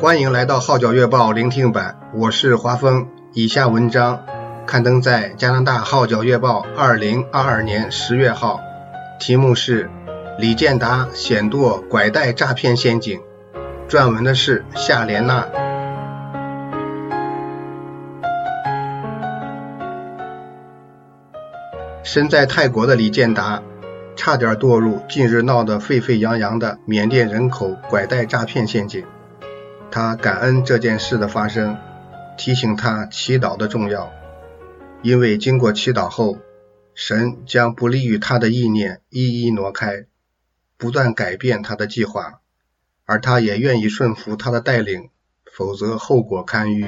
欢迎来到《号角月报》聆听版，我是华峰。以下文章刊登在加拿大《号角月报》二零二二年十月号，题目是《李建达险堕拐带诈骗陷阱》，撰文的是夏莲娜。身在泰国的李建达，差点堕入近日闹得沸沸扬扬的缅甸人口拐带诈骗陷阱。他感恩这件事的发生，提醒他祈祷的重要，因为经过祈祷后，神将不利于他的意念一一挪开，不断改变他的计划，而他也愿意顺服他的带领，否则后果堪虞。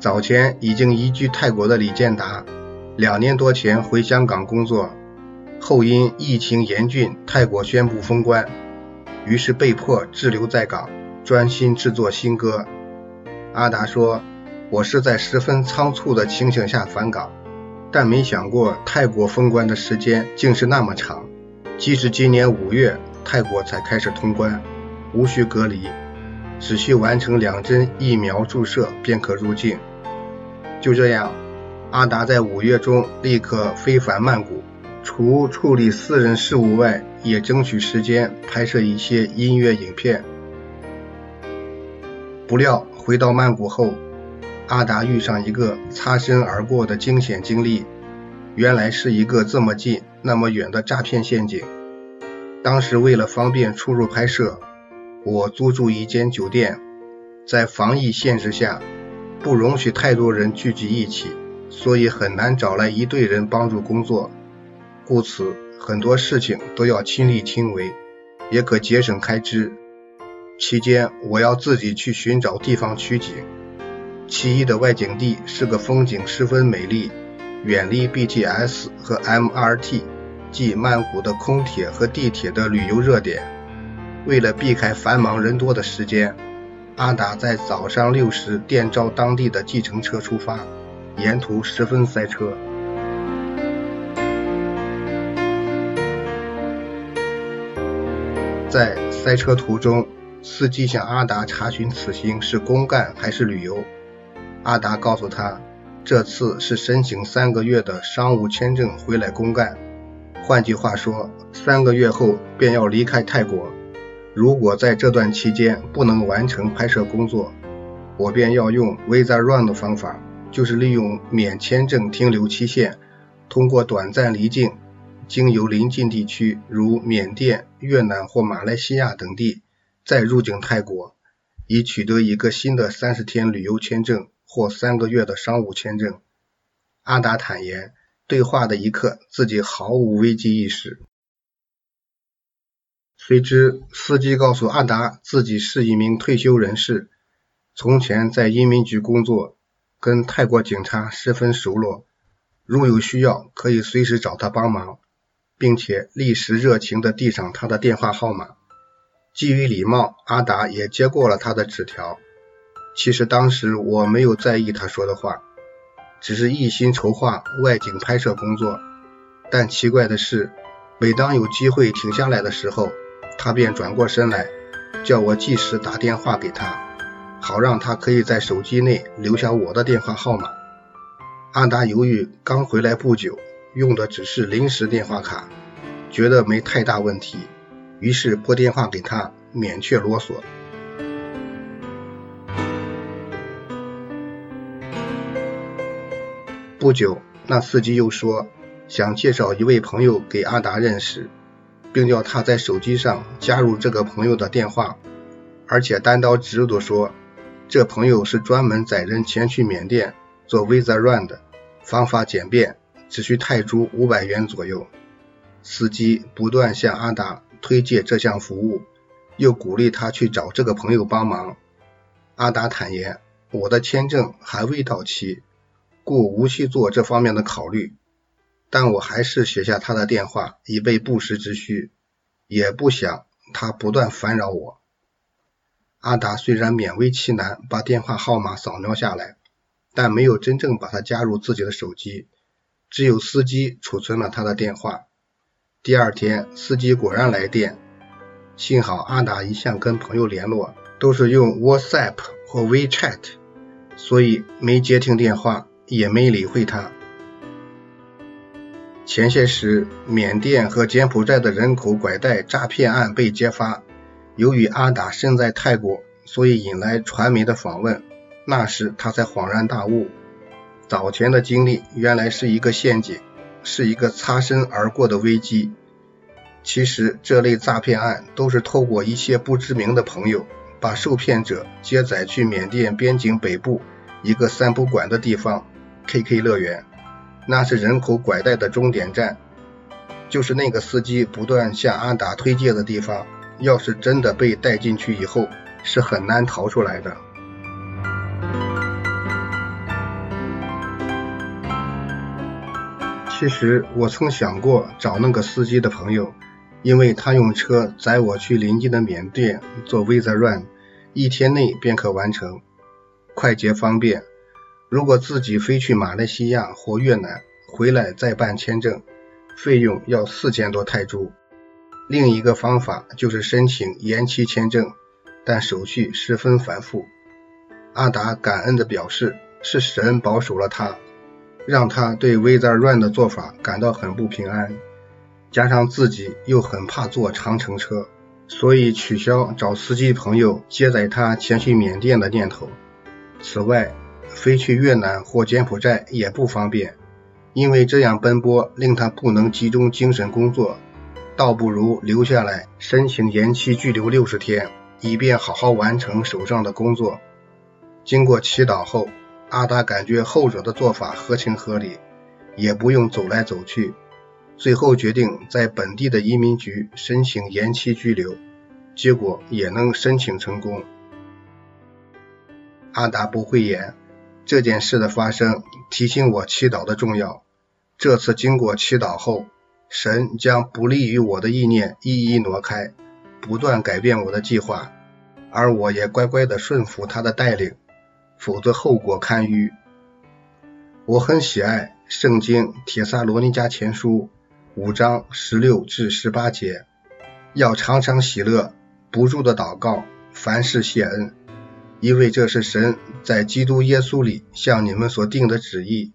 早前已经移居泰国的李建达，两年多前回香港工作。后因疫情严峻，泰国宣布封关，于是被迫滞留在港，专心制作新歌。阿达说：“我是在十分仓促的情形下返港，但没想过泰国封关的时间竟是那么长。即使今年五月泰国才开始通关，无需隔离，只需完成两针疫苗注射便可入境。”就这样，阿达在五月中立刻飞返曼谷。除处理私人事务外，也争取时间拍摄一些音乐影片。不料回到曼谷后，阿达遇上一个擦身而过的惊险经历，原来是一个这么近那么远的诈骗陷阱。当时为了方便出入拍摄，我租住一间酒店，在防疫限制下，不容许太多人聚集一起，所以很难找来一队人帮助工作。故此，很多事情都要亲力亲为，也可节省开支。期间，我要自己去寻找地方取景。其一的外景地是个风景十分美丽、远离 BTS 和 MRT，即曼谷的空铁和地铁的旅游热点。为了避开繁忙人多的时间，阿达在早上六时电召当地的计程车出发，沿途十分塞车。在塞车途中，司机向阿达查询此行是公干还是旅游。阿达告诉他，这次是申请三个月的商务签证回来公干。换句话说，三个月后便要离开泰国。如果在这段期间不能完成拍摄工作，我便要用 Visa Run 的方法，就是利用免签证停留期限，通过短暂离境。经由邻近地区如缅甸、越南或马来西亚等地，再入境泰国，以取得一个新的三十天旅游签证或三个月的商务签证。阿达坦言，对话的一刻自己毫无危机意识。谁知司机告诉阿达，自己是一名退休人士，从前在移民局工作，跟泰国警察十分熟络，如有需要可以随时找他帮忙。并且立时热情地递上他的电话号码。基于礼貌，阿达也接过了他的纸条。其实当时我没有在意他说的话，只是一心筹划外景拍摄工作。但奇怪的是，每当有机会停下来的时候，他便转过身来，叫我即时打电话给他，好让他可以在手机内留下我的电话号码。阿达由于刚回来不久。用的只是临时电话卡，觉得没太大问题，于是拨电话给他，免却啰嗦。不久，那司机又说想介绍一位朋友给阿达认识，并叫他在手机上加入这个朋友的电话，而且单刀直入地说，这朋友是专门载人前去缅甸做 Visa Run 的，方法简便。只需泰铢五百元左右。司机不断向阿达推荐这项服务，又鼓励他去找这个朋友帮忙。阿达坦言：“我的签证还未到期，故无需做这方面的考虑。但我还是写下他的电话，以备不时之需，也不想他不断烦扰我。”阿达虽然勉为其难把电话号码扫描下来，但没有真正把他加入自己的手机。只有司机储存了他的电话，第二天，司机果然来电。幸好阿达一向跟朋友联络都是用 WhatsApp 或 WeChat，所以没接听电话，也没理会他。前些时，缅甸和柬埔寨的人口拐带诈骗案被揭发，由于阿达身在泰国，所以引来传媒的访问。那时他才恍然大悟，早前的经历原来是一个陷阱，是一个擦身而过的危机。其实这类诈骗案都是透过一些不知名的朋友，把受骗者接载去缅甸边境北部一个三不管的地方 ——KK 乐园，那是人口拐带的终点站，就是那个司机不断向阿达推荐的地方。要是真的被带进去以后，是很难逃出来的。其实我曾想过找那个司机的朋友。因为他用车载我去邻近的缅甸做 Visa Run，一天内便可完成，快捷方便。如果自己飞去马来西亚或越南，回来再办签证，费用要四千多泰铢。另一个方法就是申请延期签证，但手续十分繁复。阿达感恩地表示，是神保守了他，让他对 Visa Run 的做法感到很不平安。加上自己又很怕坐长程车，所以取消找司机朋友接载他前去缅甸的念头。此外，飞去越南或柬埔寨也不方便，因为这样奔波令他不能集中精神工作，倒不如留下来申请延期拘留六十天，以便好好完成手上的工作。经过祈祷后，阿达感觉后者的做法合情合理，也不用走来走去。最后决定在本地的移民局申请延期居留，结果也能申请成功。阿达不讳言，这件事的发生提醒我祈祷的重要。这次经过祈祷后，神将不利于我的意念一一挪开，不断改变我的计划，而我也乖乖地顺服他的带领，否则后果堪虞。我很喜爱圣经帖撒罗尼迦前书。五章十六至十八节，要常常喜乐，不住的祷告，凡事谢恩，因为这是神在基督耶稣里向你们所定的旨意。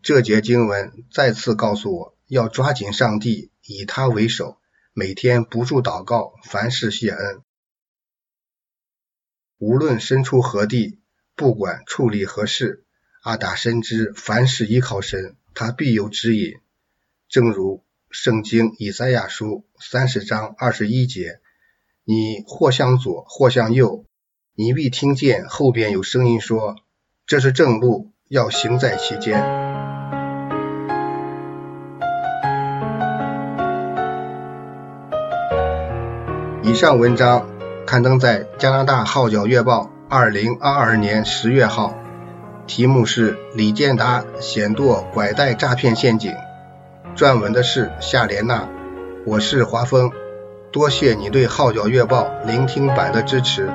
这节经文再次告诉我要抓紧上帝，以他为首，每天不住祷告，凡事谢恩。无论身处何地，不管处理何事，阿达深知凡事依靠神，他必有指引。正如圣经以赛亚书三十章二十一节，你或向左，或向右，你必听见后边有声音说：“这是正路，要行在其间。”以上文章刊登在加拿大号角月报二零二二年十月号，题目是李建达险堕拐带诈骗陷阱。撰文的是夏莲娜，我是华峰，多谢你对《号角月报》聆听版的支持。